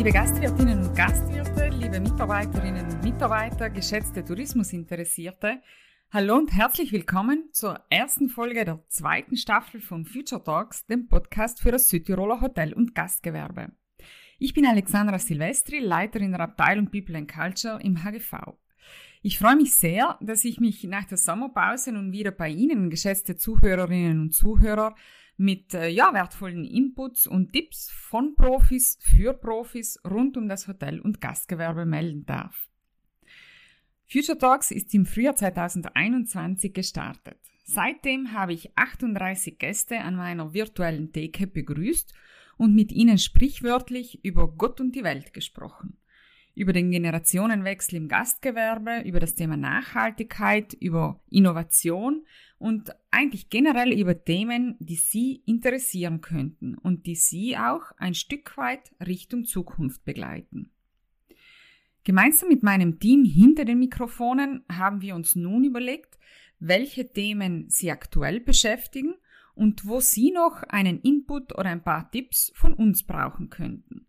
Liebe Gastwirtinnen und Gastwirte, liebe Mitarbeiterinnen und Mitarbeiter, geschätzte Tourismusinteressierte, hallo und herzlich willkommen zur ersten Folge der zweiten Staffel von Future Talks, dem Podcast für das Südtiroler Hotel- und Gastgewerbe. Ich bin Alexandra Silvestri, Leiterin der Abteilung People and Culture im HGV. Ich freue mich sehr, dass ich mich nach der Sommerpause nun wieder bei Ihnen, geschätzte Zuhörerinnen und Zuhörer, mit äh, ja, wertvollen Inputs und Tipps von Profis für Profis rund um das Hotel- und Gastgewerbe melden darf. Future Talks ist im Frühjahr 2021 gestartet. Seitdem habe ich 38 Gäste an meiner virtuellen Theke begrüßt und mit ihnen sprichwörtlich über Gott und die Welt gesprochen. Über den Generationenwechsel im Gastgewerbe, über das Thema Nachhaltigkeit, über Innovation und eigentlich generell über Themen, die Sie interessieren könnten und die Sie auch ein Stück weit Richtung Zukunft begleiten. Gemeinsam mit meinem Team hinter den Mikrofonen haben wir uns nun überlegt, welche Themen Sie aktuell beschäftigen und wo Sie noch einen Input oder ein paar Tipps von uns brauchen könnten.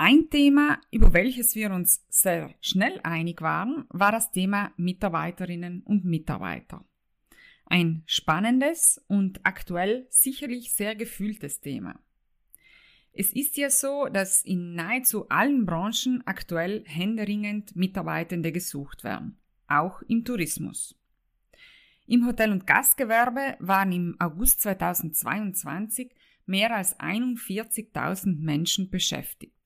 Ein Thema, über welches wir uns sehr schnell einig waren, war das Thema Mitarbeiterinnen und Mitarbeiter. Ein spannendes und aktuell sicherlich sehr gefühltes Thema. Es ist ja so, dass in nahezu allen Branchen aktuell händeringend Mitarbeitende gesucht werden, auch im Tourismus. Im Hotel- und Gastgewerbe waren im August 2022 mehr als 41.000 Menschen beschäftigt.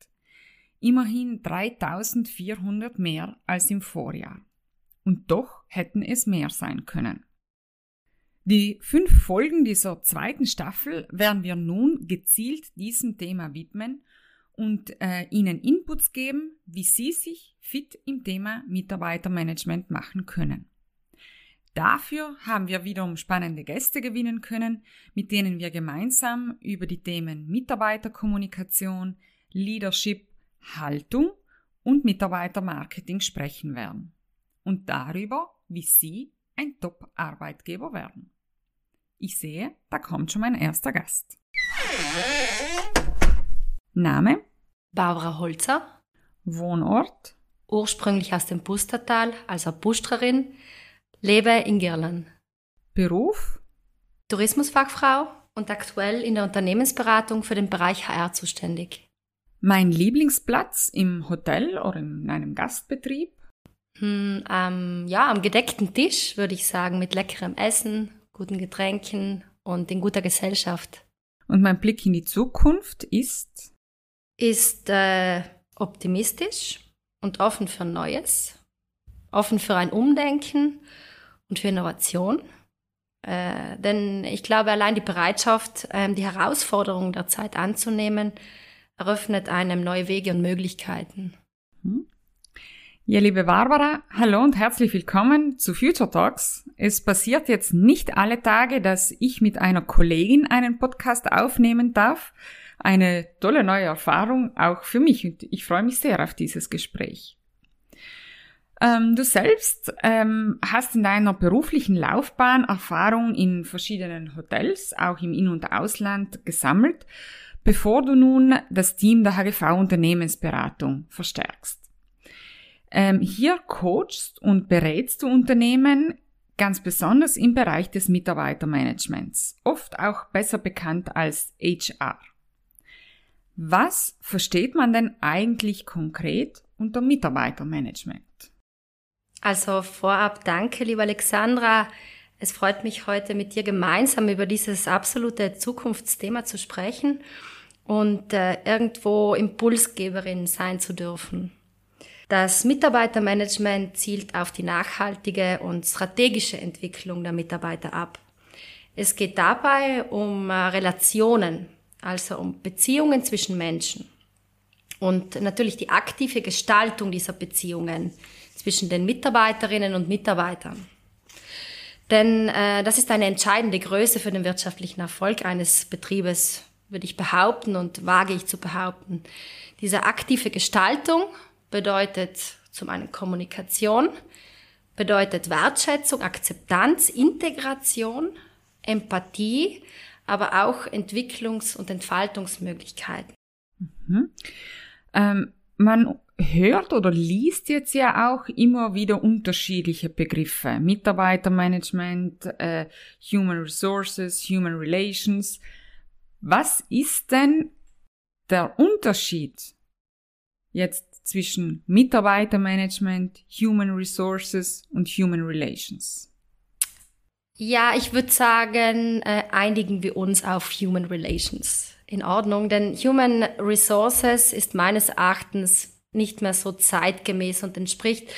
Immerhin 3.400 mehr als im Vorjahr. Und doch hätten es mehr sein können. Die fünf Folgen dieser zweiten Staffel werden wir nun gezielt diesem Thema widmen und äh, Ihnen Inputs geben, wie Sie sich fit im Thema Mitarbeitermanagement machen können. Dafür haben wir wiederum spannende Gäste gewinnen können, mit denen wir gemeinsam über die Themen Mitarbeiterkommunikation, Leadership, Haltung und Mitarbeitermarketing sprechen werden. Und darüber, wie Sie ein Top-Arbeitgeber werden. Ich sehe, da kommt schon mein erster Gast. Name? Barbara Holzer. Wohnort? Ursprünglich aus dem Pustertal, also Bustrerin. Lebe in Girland. Beruf? Tourismusfachfrau und aktuell in der Unternehmensberatung für den Bereich HR zuständig. Mein Lieblingsplatz im Hotel oder in einem Gastbetrieb? Hm, ähm, ja, am gedeckten Tisch würde ich sagen, mit leckerem Essen, guten Getränken und in guter Gesellschaft. Und mein Blick in die Zukunft ist? Ist äh, optimistisch und offen für Neues, offen für ein Umdenken und für Innovation. Äh, denn ich glaube, allein die Bereitschaft, äh, die Herausforderungen der Zeit anzunehmen, eröffnet einem neue Wege und Möglichkeiten. Hm? Ja, liebe Barbara, hallo und herzlich willkommen zu Future Talks. Es passiert jetzt nicht alle Tage, dass ich mit einer Kollegin einen Podcast aufnehmen darf. Eine tolle neue Erfahrung auch für mich und ich freue mich sehr auf dieses Gespräch. Ähm, du selbst ähm, hast in deiner beruflichen Laufbahn Erfahrung in verschiedenen Hotels, auch im In- und Ausland gesammelt, bevor du nun das Team der HGV Unternehmensberatung verstärkst. Ähm, hier coachst und berätst du Unternehmen ganz besonders im Bereich des Mitarbeitermanagements, oft auch besser bekannt als HR. Was versteht man denn eigentlich konkret unter Mitarbeitermanagement? Also vorab danke, liebe Alexandra. Es freut mich heute mit dir gemeinsam über dieses absolute Zukunftsthema zu sprechen und äh, irgendwo Impulsgeberin sein zu dürfen. Das Mitarbeitermanagement zielt auf die nachhaltige und strategische Entwicklung der Mitarbeiter ab. Es geht dabei um äh, Relationen, also um Beziehungen zwischen Menschen und natürlich die aktive Gestaltung dieser Beziehungen zwischen den Mitarbeiterinnen und Mitarbeitern. Denn äh, das ist eine entscheidende Größe für den wirtschaftlichen Erfolg eines Betriebes, würde ich behaupten und wage ich zu behaupten. Diese aktive Gestaltung bedeutet zum einen Kommunikation, bedeutet Wertschätzung, Akzeptanz, Integration, Empathie, aber auch Entwicklungs- und Entfaltungsmöglichkeiten. Mhm. Ähm, man hört oder liest jetzt ja auch immer wieder unterschiedliche Begriffe. Mitarbeitermanagement, äh, Human Resources, Human Relations. Was ist denn der Unterschied jetzt zwischen Mitarbeitermanagement, Human Resources und Human Relations? Ja, ich würde sagen, äh, einigen wir uns auf Human Relations. In Ordnung, denn Human Resources ist meines Erachtens nicht mehr so zeitgemäß und entspricht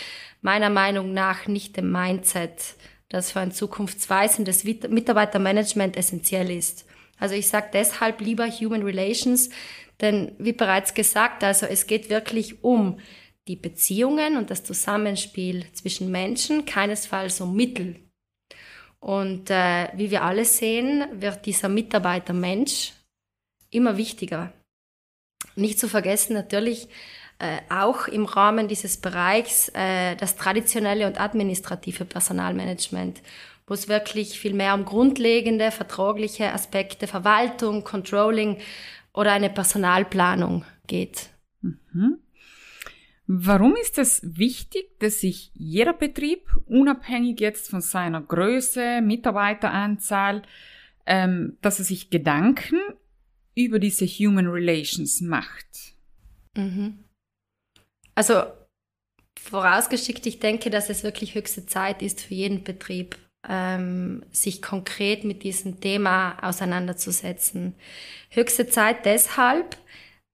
meiner Meinung nach nicht dem Mindset, das für ein zukunftsweisendes Mitarbeitermanagement essentiell ist. Also ich sage deshalb lieber Human Relations, denn wie bereits gesagt, also es geht wirklich um die Beziehungen und das Zusammenspiel zwischen Menschen, keinesfalls um Mittel. Und äh, wie wir alle sehen, wird dieser Mitarbeiter Mensch immer wichtiger. Nicht zu vergessen natürlich äh, auch im Rahmen dieses Bereichs äh, das traditionelle und administrative Personalmanagement, wo es wirklich viel mehr um grundlegende, vertragliche Aspekte, Verwaltung, Controlling oder eine Personalplanung geht. Mhm. Warum ist es wichtig, dass sich jeder Betrieb, unabhängig jetzt von seiner Größe, Mitarbeiteranzahl, ähm, dass er sich Gedanken über diese Human Relations macht? Mhm. Also vorausgeschickt, ich denke, dass es wirklich höchste Zeit ist für jeden Betrieb, ähm, sich konkret mit diesem Thema auseinanderzusetzen. Höchste Zeit deshalb,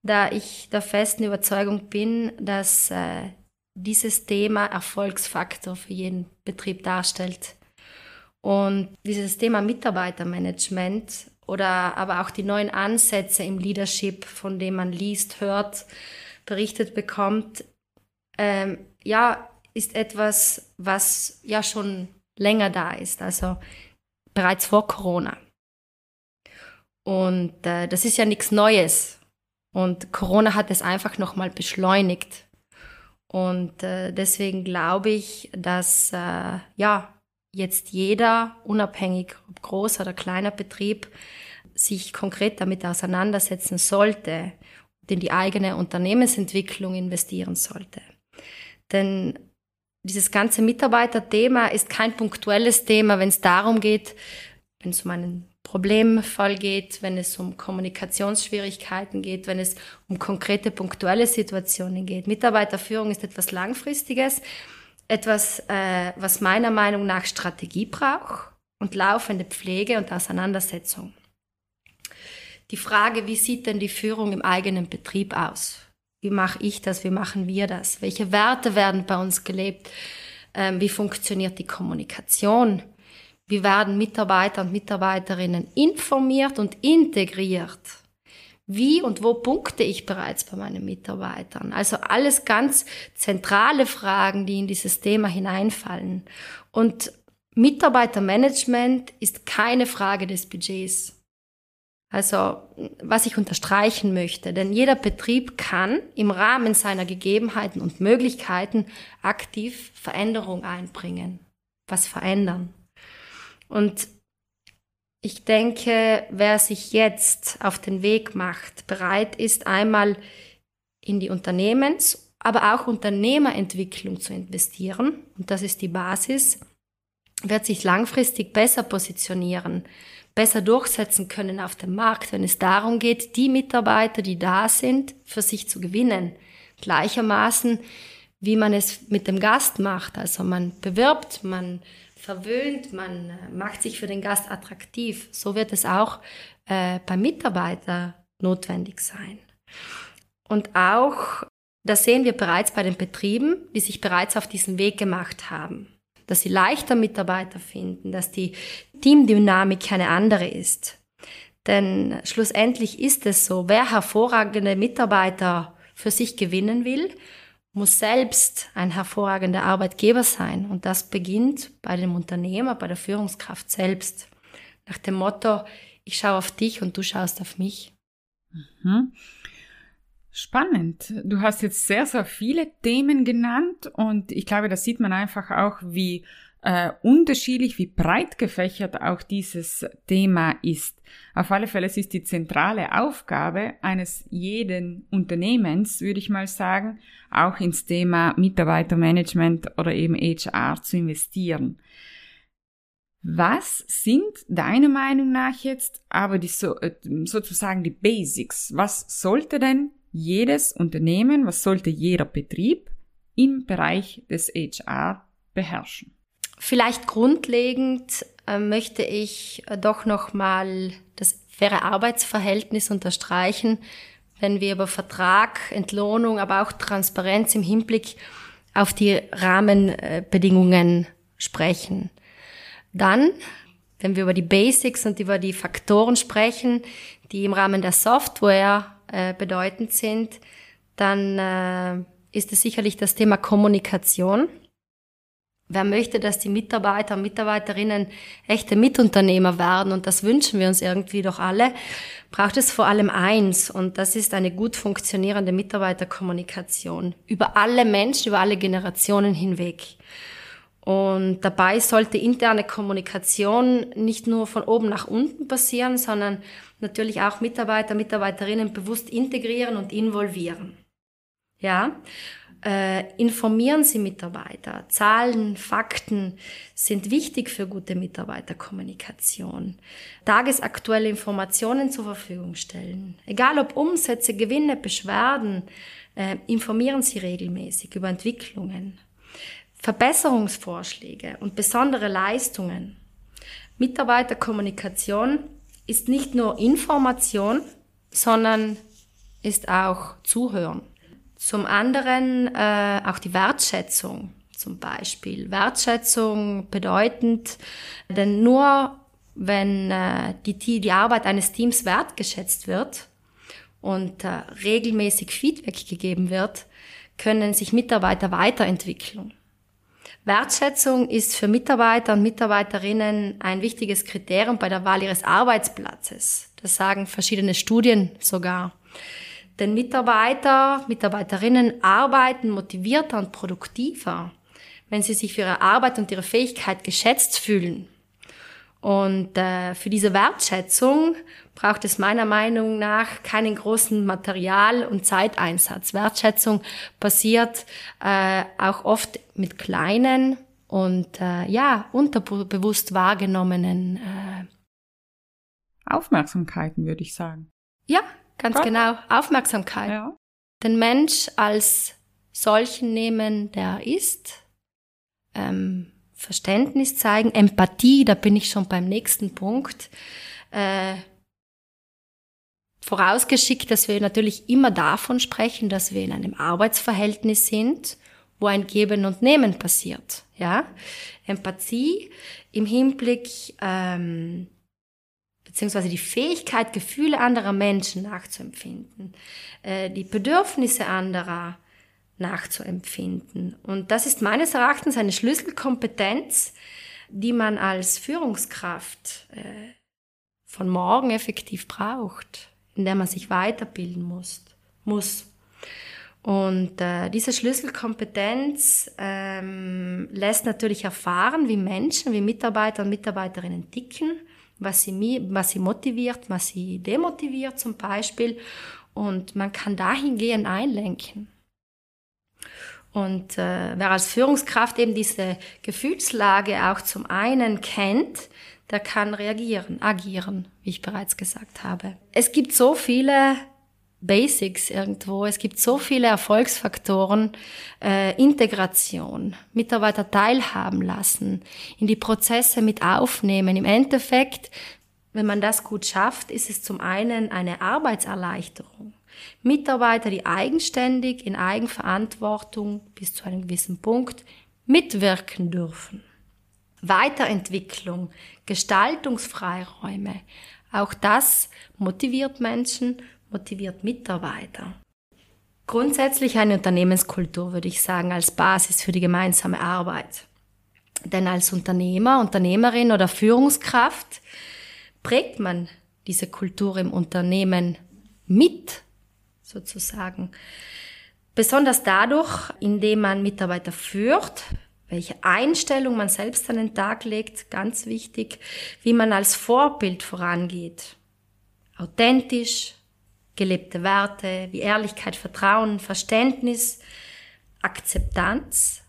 da ich der festen Überzeugung bin, dass äh, dieses Thema Erfolgsfaktor für jeden Betrieb darstellt. Und dieses Thema Mitarbeitermanagement oder aber auch die neuen Ansätze im Leadership, von dem man liest, hört, berichtet bekommt, ähm, ja, ist etwas, was ja schon länger da ist, also bereits vor Corona. Und äh, das ist ja nichts Neues. Und Corona hat es einfach nochmal beschleunigt. Und äh, deswegen glaube ich, dass äh, ja jetzt jeder, unabhängig ob großer oder kleiner Betrieb, sich konkret damit auseinandersetzen sollte und in die eigene Unternehmensentwicklung investieren sollte. Denn dieses ganze Mitarbeiterthema ist kein punktuelles Thema, wenn es darum geht, wenn es um einen Problemfall geht, wenn es um Kommunikationsschwierigkeiten geht, wenn es um konkrete punktuelle Situationen geht. Mitarbeiterführung ist etwas Langfristiges, etwas, äh, was meiner Meinung nach Strategie braucht und laufende Pflege und Auseinandersetzung. Die Frage, wie sieht denn die Führung im eigenen Betrieb aus? Wie mache ich das? Wie machen wir das? Welche Werte werden bei uns gelebt? Ähm, wie funktioniert die Kommunikation? Wie werden Mitarbeiter und Mitarbeiterinnen informiert und integriert? Wie und wo punkte ich bereits bei meinen Mitarbeitern? Also alles ganz zentrale Fragen, die in dieses Thema hineinfallen. Und Mitarbeitermanagement ist keine Frage des Budgets. Also was ich unterstreichen möchte, denn jeder Betrieb kann im Rahmen seiner Gegebenheiten und Möglichkeiten aktiv Veränderung einbringen, was verändern. Und ich denke, wer sich jetzt auf den Weg macht, bereit ist, einmal in die Unternehmens-, aber auch Unternehmerentwicklung zu investieren, und das ist die Basis, wird sich langfristig besser positionieren, besser durchsetzen können auf dem Markt, wenn es darum geht, die Mitarbeiter, die da sind, für sich zu gewinnen. Gleichermaßen, wie man es mit dem Gast macht. Also man bewirbt, man verwöhnt, man äh, macht sich für den Gast attraktiv. So wird es auch äh, beim Mitarbeiter notwendig sein. Und auch, das sehen wir bereits bei den Betrieben, die sich bereits auf diesen Weg gemacht haben dass sie leichter Mitarbeiter finden, dass die Teamdynamik eine andere ist. Denn schlussendlich ist es so, wer hervorragende Mitarbeiter für sich gewinnen will, muss selbst ein hervorragender Arbeitgeber sein. Und das beginnt bei dem Unternehmer, bei der Führungskraft selbst. Nach dem Motto, ich schaue auf dich und du schaust auf mich. Mhm. Spannend. Du hast jetzt sehr, sehr viele Themen genannt und ich glaube, da sieht man einfach auch, wie äh, unterschiedlich, wie breit gefächert auch dieses Thema ist. Auf alle Fälle es ist die zentrale Aufgabe eines jeden Unternehmens, würde ich mal sagen, auch ins Thema Mitarbeitermanagement oder eben HR zu investieren. Was sind deiner Meinung nach jetzt aber die so, äh, sozusagen die Basics? Was sollte denn jedes Unternehmen, was sollte jeder Betrieb im Bereich des HR beherrschen? Vielleicht grundlegend äh, möchte ich äh, doch nochmal das faire Arbeitsverhältnis unterstreichen, wenn wir über Vertrag, Entlohnung, aber auch Transparenz im Hinblick auf die Rahmenbedingungen sprechen. Dann, wenn wir über die Basics und über die Faktoren sprechen, die im Rahmen der Software äh, bedeutend sind, dann äh, ist es sicherlich das Thema Kommunikation. Wer möchte, dass die Mitarbeiter und Mitarbeiterinnen echte Mitunternehmer werden, und das wünschen wir uns irgendwie doch alle, braucht es vor allem eins, und das ist eine gut funktionierende Mitarbeiterkommunikation über alle Menschen, über alle Generationen hinweg. Und dabei sollte interne Kommunikation nicht nur von oben nach unten passieren, sondern natürlich auch Mitarbeiter, Mitarbeiterinnen bewusst integrieren und involvieren. Ja, äh, informieren Sie Mitarbeiter. Zahlen, Fakten sind wichtig für gute Mitarbeiterkommunikation. Tagesaktuelle Informationen zur Verfügung stellen. Egal ob Umsätze, Gewinne, Beschwerden, äh, informieren Sie regelmäßig über Entwicklungen. Verbesserungsvorschläge und besondere Leistungen. Mitarbeiterkommunikation ist nicht nur Information, sondern ist auch Zuhören. Zum anderen äh, auch die Wertschätzung zum Beispiel. Wertschätzung bedeutend, denn nur wenn äh, die, die Arbeit eines Teams wertgeschätzt wird und äh, regelmäßig Feedback gegeben wird, können sich Mitarbeiter weiterentwickeln. Wertschätzung ist für Mitarbeiter und Mitarbeiterinnen ein wichtiges Kriterium bei der Wahl ihres Arbeitsplatzes. Das sagen verschiedene Studien sogar. Denn Mitarbeiter, Mitarbeiterinnen arbeiten motivierter und produktiver, wenn sie sich für ihre Arbeit und ihre Fähigkeit geschätzt fühlen. Und äh, für diese Wertschätzung braucht es meiner Meinung nach keinen großen Material- und Zeiteinsatz. Wertschätzung passiert äh, auch oft mit kleinen und äh, ja unterbewusst wahrgenommenen äh, Aufmerksamkeiten, würde ich sagen. Ja, Ganz Gott. genau. Aufmerksamkeit. Ja. Den Mensch als solchen nehmen, der ist. Ähm, Verständnis zeigen, Empathie, da bin ich schon beim nächsten Punkt. Äh, vorausgeschickt, dass wir natürlich immer davon sprechen, dass wir in einem Arbeitsverhältnis sind, wo ein Geben und Nehmen passiert. Ja, Empathie im Hinblick ähm, beziehungsweise die Fähigkeit, Gefühle anderer Menschen nachzuempfinden, äh, die Bedürfnisse anderer nachzuempfinden. Und das ist meines Erachtens eine Schlüsselkompetenz, die man als Führungskraft äh, von morgen effektiv braucht, in der man sich weiterbilden muss. muss. Und äh, diese Schlüsselkompetenz ähm, lässt natürlich erfahren, wie Menschen, wie Mitarbeiter und Mitarbeiterinnen ticken was sie, was sie motiviert, was sie demotiviert zum Beispiel. Und man kann dahingehend einlenken. Und äh, wer als Führungskraft eben diese Gefühlslage auch zum einen kennt, der kann reagieren, agieren, wie ich bereits gesagt habe. Es gibt so viele Basics irgendwo. Es gibt so viele Erfolgsfaktoren, äh, Integration, Mitarbeiter teilhaben lassen, in die Prozesse mit aufnehmen. Im Endeffekt, wenn man das gut schafft, ist es zum einen eine Arbeitserleichterung. Mitarbeiter, die eigenständig in Eigenverantwortung bis zu einem gewissen Punkt mitwirken dürfen. Weiterentwicklung, Gestaltungsfreiräume, auch das motiviert Menschen motiviert Mitarbeiter. Grundsätzlich eine Unternehmenskultur, würde ich sagen, als Basis für die gemeinsame Arbeit. Denn als Unternehmer, Unternehmerin oder Führungskraft prägt man diese Kultur im Unternehmen mit, sozusagen. Besonders dadurch, indem man Mitarbeiter führt, welche Einstellung man selbst an den Tag legt, ganz wichtig, wie man als Vorbild vorangeht. Authentisch, gelebte Werte wie Ehrlichkeit, Vertrauen, Verständnis, Akzeptanz,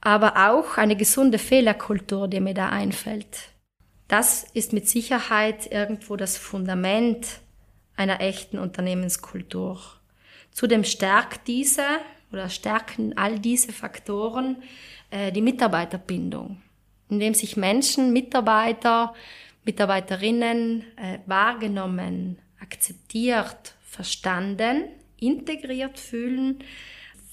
aber auch eine gesunde Fehlerkultur, die mir da einfällt. Das ist mit Sicherheit irgendwo das Fundament einer echten Unternehmenskultur. Zudem stärkt diese oder stärken all diese Faktoren äh, die Mitarbeiterbindung, indem sich Menschen, Mitarbeiter, Mitarbeiterinnen äh, wahrgenommen, akzeptiert, verstanden, integriert fühlen,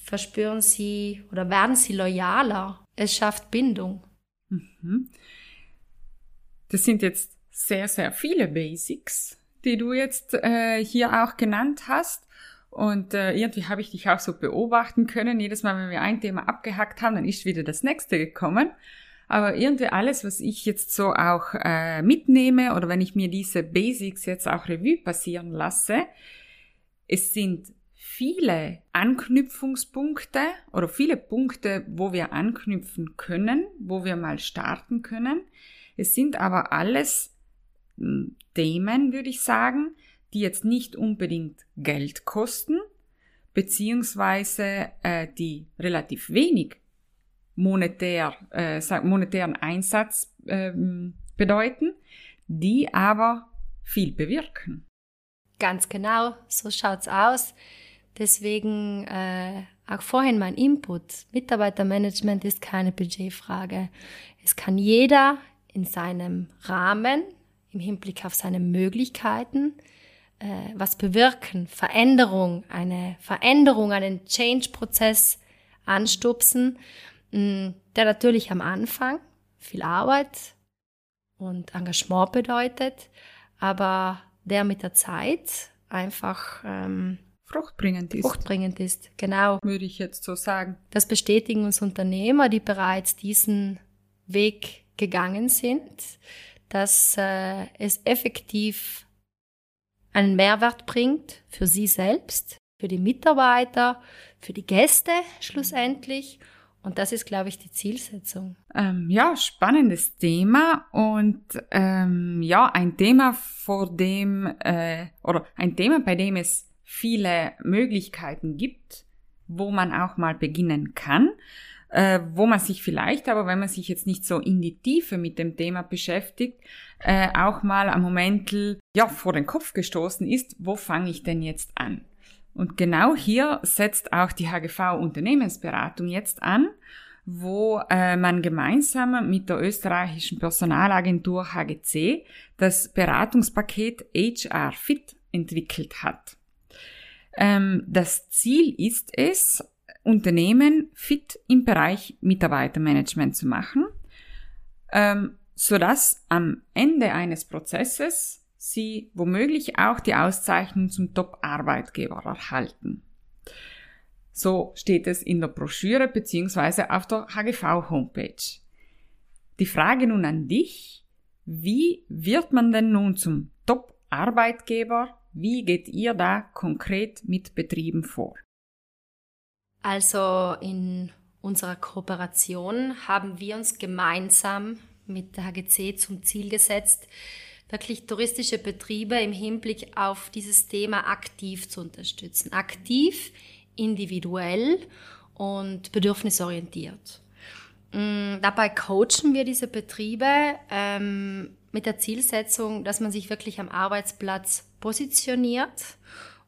verspüren sie oder werden sie loyaler. Es schafft Bindung. Mhm. Das sind jetzt sehr, sehr viele Basics, die du jetzt äh, hier auch genannt hast. Und äh, irgendwie habe ich dich auch so beobachten können. Jedes Mal, wenn wir ein Thema abgehackt haben, dann ist wieder das nächste gekommen. Aber irgendwie alles, was ich jetzt so auch äh, mitnehme oder wenn ich mir diese Basics jetzt auch Revue passieren lasse, es sind viele Anknüpfungspunkte oder viele Punkte, wo wir anknüpfen können, wo wir mal starten können. Es sind aber alles Themen, würde ich sagen, die jetzt nicht unbedingt Geld kosten, beziehungsweise äh, die relativ wenig monetär, äh, monetären Einsatz äh, bedeuten, die aber viel bewirken. Ganz genau, so schaut's aus. Deswegen äh, auch vorhin mein Input. Mitarbeitermanagement ist keine Budgetfrage. Es kann jeder in seinem Rahmen, im Hinblick auf seine Möglichkeiten, äh, was bewirken, Veränderung, eine Veränderung, einen Change-Prozess anstupsen, mh, mm, der natürlich am Anfang viel Arbeit und Engagement bedeutet, aber der mit der Zeit einfach ähm, fruchtbringend ist. Fruchtbringend ist, genau. Würde ich jetzt so sagen. Das bestätigen uns Unternehmer, die bereits diesen Weg gegangen sind, dass äh, es effektiv einen Mehrwert bringt für sie selbst, für die Mitarbeiter, für die Gäste schlussendlich. Und das ist, glaube ich, die Zielsetzung. Ähm, ja, spannendes Thema. Und ähm, ja, ein Thema, vor dem äh, oder ein Thema, bei dem es viele Möglichkeiten gibt, wo man auch mal beginnen kann, äh, wo man sich vielleicht, aber wenn man sich jetzt nicht so in die Tiefe mit dem Thema beschäftigt, äh, auch mal am Moment ja vor den Kopf gestoßen ist, wo fange ich denn jetzt an? Und genau hier setzt auch die HGV Unternehmensberatung jetzt an, wo äh, man gemeinsam mit der österreichischen Personalagentur HGC das Beratungspaket HR Fit entwickelt hat. Ähm, das Ziel ist es, Unternehmen fit im Bereich Mitarbeitermanagement zu machen, ähm, sodass am Ende eines Prozesses sie womöglich auch die Auszeichnung zum Top-Arbeitgeber erhalten. So steht es in der Broschüre bzw. auf der HGV-Homepage. Die Frage nun an dich, wie wird man denn nun zum Top-Arbeitgeber? Wie geht ihr da konkret mit Betrieben vor? Also in unserer Kooperation haben wir uns gemeinsam mit der HGC zum Ziel gesetzt, wirklich touristische Betriebe im Hinblick auf dieses Thema aktiv zu unterstützen. Aktiv, individuell und bedürfnisorientiert. Mm, dabei coachen wir diese Betriebe ähm, mit der Zielsetzung, dass man sich wirklich am Arbeitsplatz positioniert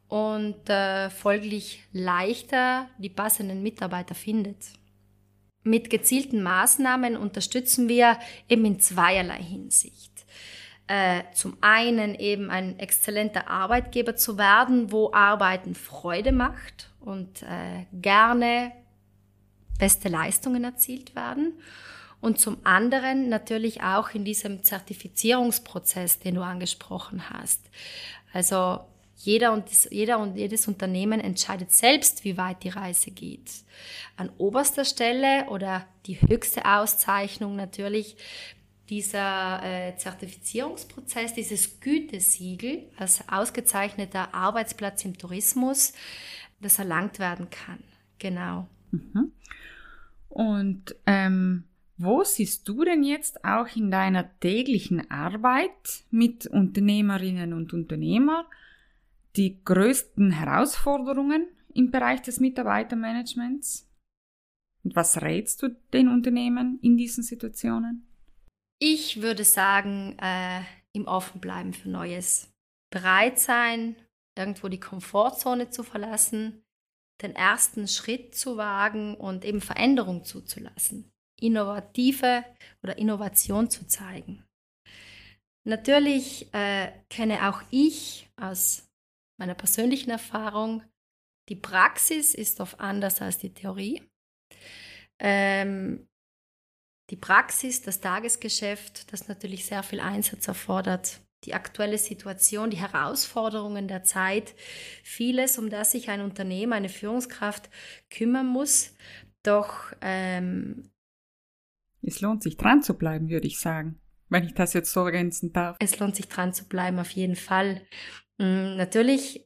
und äh, folglich leichter die passenden Mitarbeiter findet. Mit gezielten Maßnahmen unterstützen wir eben in zweierlei Hinsicht äh, zum einen eben ein exzellenter Arbeitgeber zu werden, wo Arbeiten Freude macht und äh, gerne beste Leistungen erzielt werden. Und zum anderen natürlich auch in diesem Zertifizierungsprozess, den du angesprochen hast. Also jeder und, jeder und jedes Unternehmen entscheidet selbst, wie weit die Reise geht. An oberster Stelle oder die höchste Auszeichnung natürlich dieser äh, Zertifizierungsprozess, dieses Gütesiegel als ausgezeichneter Arbeitsplatz im Tourismus, das erlangt werden kann. Genau. Mhm. Und ähm, wo siehst du denn jetzt auch in deiner täglichen Arbeit mit Unternehmerinnen und Unternehmern die größten Herausforderungen im Bereich des Mitarbeitermanagements? Und was rätst du den Unternehmen in diesen Situationen? Ich würde sagen, äh, im Offenbleiben für Neues. Bereit sein, irgendwo die Komfortzone zu verlassen, den ersten Schritt zu wagen und eben Veränderung zuzulassen, innovative oder Innovation zu zeigen. Natürlich äh, kenne auch ich aus meiner persönlichen Erfahrung, die Praxis ist oft anders als die Theorie. Ähm, die Praxis, das Tagesgeschäft, das natürlich sehr viel Einsatz erfordert, die aktuelle Situation, die Herausforderungen der Zeit, vieles, um das sich ein Unternehmen, eine Führungskraft kümmern muss. Doch ähm, es lohnt sich dran zu bleiben, würde ich sagen, wenn ich das jetzt so ergänzen darf. Es lohnt sich dran zu bleiben, auf jeden Fall. Mhm, natürlich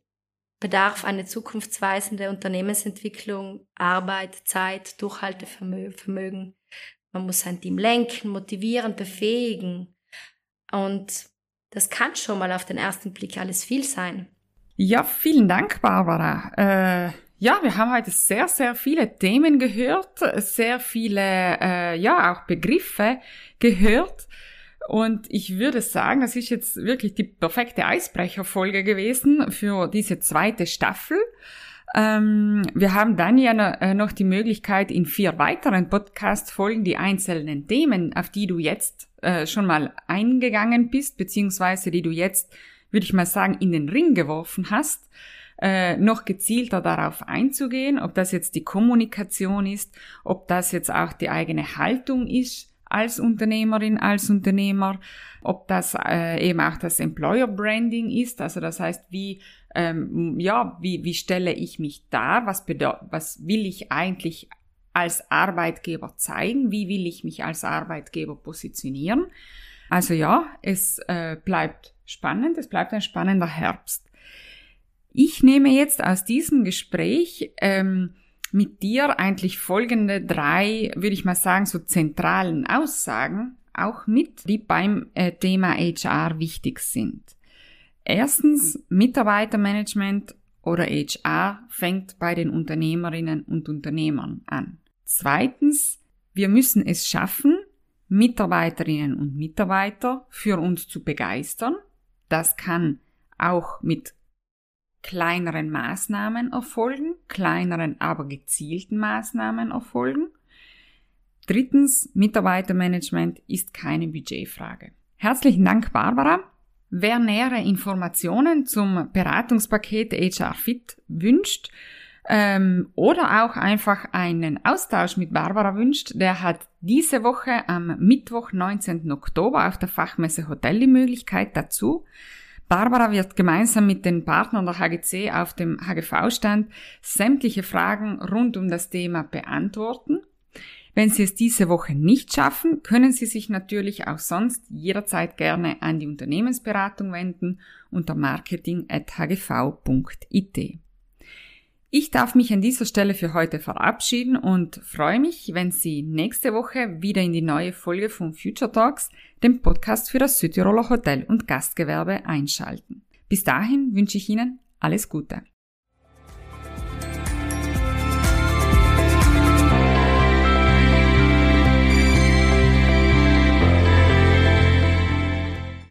bedarf eine zukunftsweisende Unternehmensentwicklung Arbeit, Zeit, Durchhaltevermögen. Man muss sein Team lenken, motivieren, befähigen. Und das kann schon mal auf den ersten Blick alles viel sein. Ja, vielen Dank, Barbara. Äh, ja, wir haben heute sehr, sehr viele Themen gehört, sehr viele, äh, ja, auch Begriffe gehört. Und ich würde sagen, das ist jetzt wirklich die perfekte Eisbrecherfolge gewesen für diese zweite Staffel. Ähm, wir haben dann ja äh, noch die Möglichkeit, in vier weiteren Podcast-Folgen die einzelnen Themen, auf die du jetzt äh, schon mal eingegangen bist, beziehungsweise die du jetzt, würde ich mal sagen, in den Ring geworfen hast, äh, noch gezielter darauf einzugehen, ob das jetzt die Kommunikation ist, ob das jetzt auch die eigene Haltung ist als Unternehmerin, als Unternehmer, ob das äh, eben auch das Employer Branding ist, also das heißt, wie ähm, ja, wie, wie stelle ich mich dar, was was will ich eigentlich als Arbeitgeber zeigen, wie will ich mich als Arbeitgeber positionieren. Also ja, es äh, bleibt spannend, es bleibt ein spannender Herbst. Ich nehme jetzt aus diesem Gespräch ähm, mit dir eigentlich folgende drei, würde ich mal sagen, so zentralen Aussagen auch mit, die beim äh, Thema HR wichtig sind. Erstens, Mitarbeitermanagement oder HR fängt bei den Unternehmerinnen und Unternehmern an. Zweitens, wir müssen es schaffen, Mitarbeiterinnen und Mitarbeiter für uns zu begeistern. Das kann auch mit kleineren Maßnahmen erfolgen, kleineren, aber gezielten Maßnahmen erfolgen. Drittens, Mitarbeitermanagement ist keine Budgetfrage. Herzlichen Dank, Barbara. Wer nähere Informationen zum Beratungspaket HR Fit wünscht, ähm, oder auch einfach einen Austausch mit Barbara wünscht, der hat diese Woche am Mittwoch, 19. Oktober auf der Fachmesse Hotel die Möglichkeit dazu. Barbara wird gemeinsam mit den Partnern der HGC auf dem HGV-Stand sämtliche Fragen rund um das Thema beantworten. Wenn Sie es diese Woche nicht schaffen, können Sie sich natürlich auch sonst jederzeit gerne an die Unternehmensberatung wenden unter marketing.hgv.it. Ich darf mich an dieser Stelle für heute verabschieden und freue mich, wenn Sie nächste Woche wieder in die neue Folge von Future Talks, dem Podcast für das Südtiroler Hotel- und Gastgewerbe, einschalten. Bis dahin wünsche ich Ihnen alles Gute.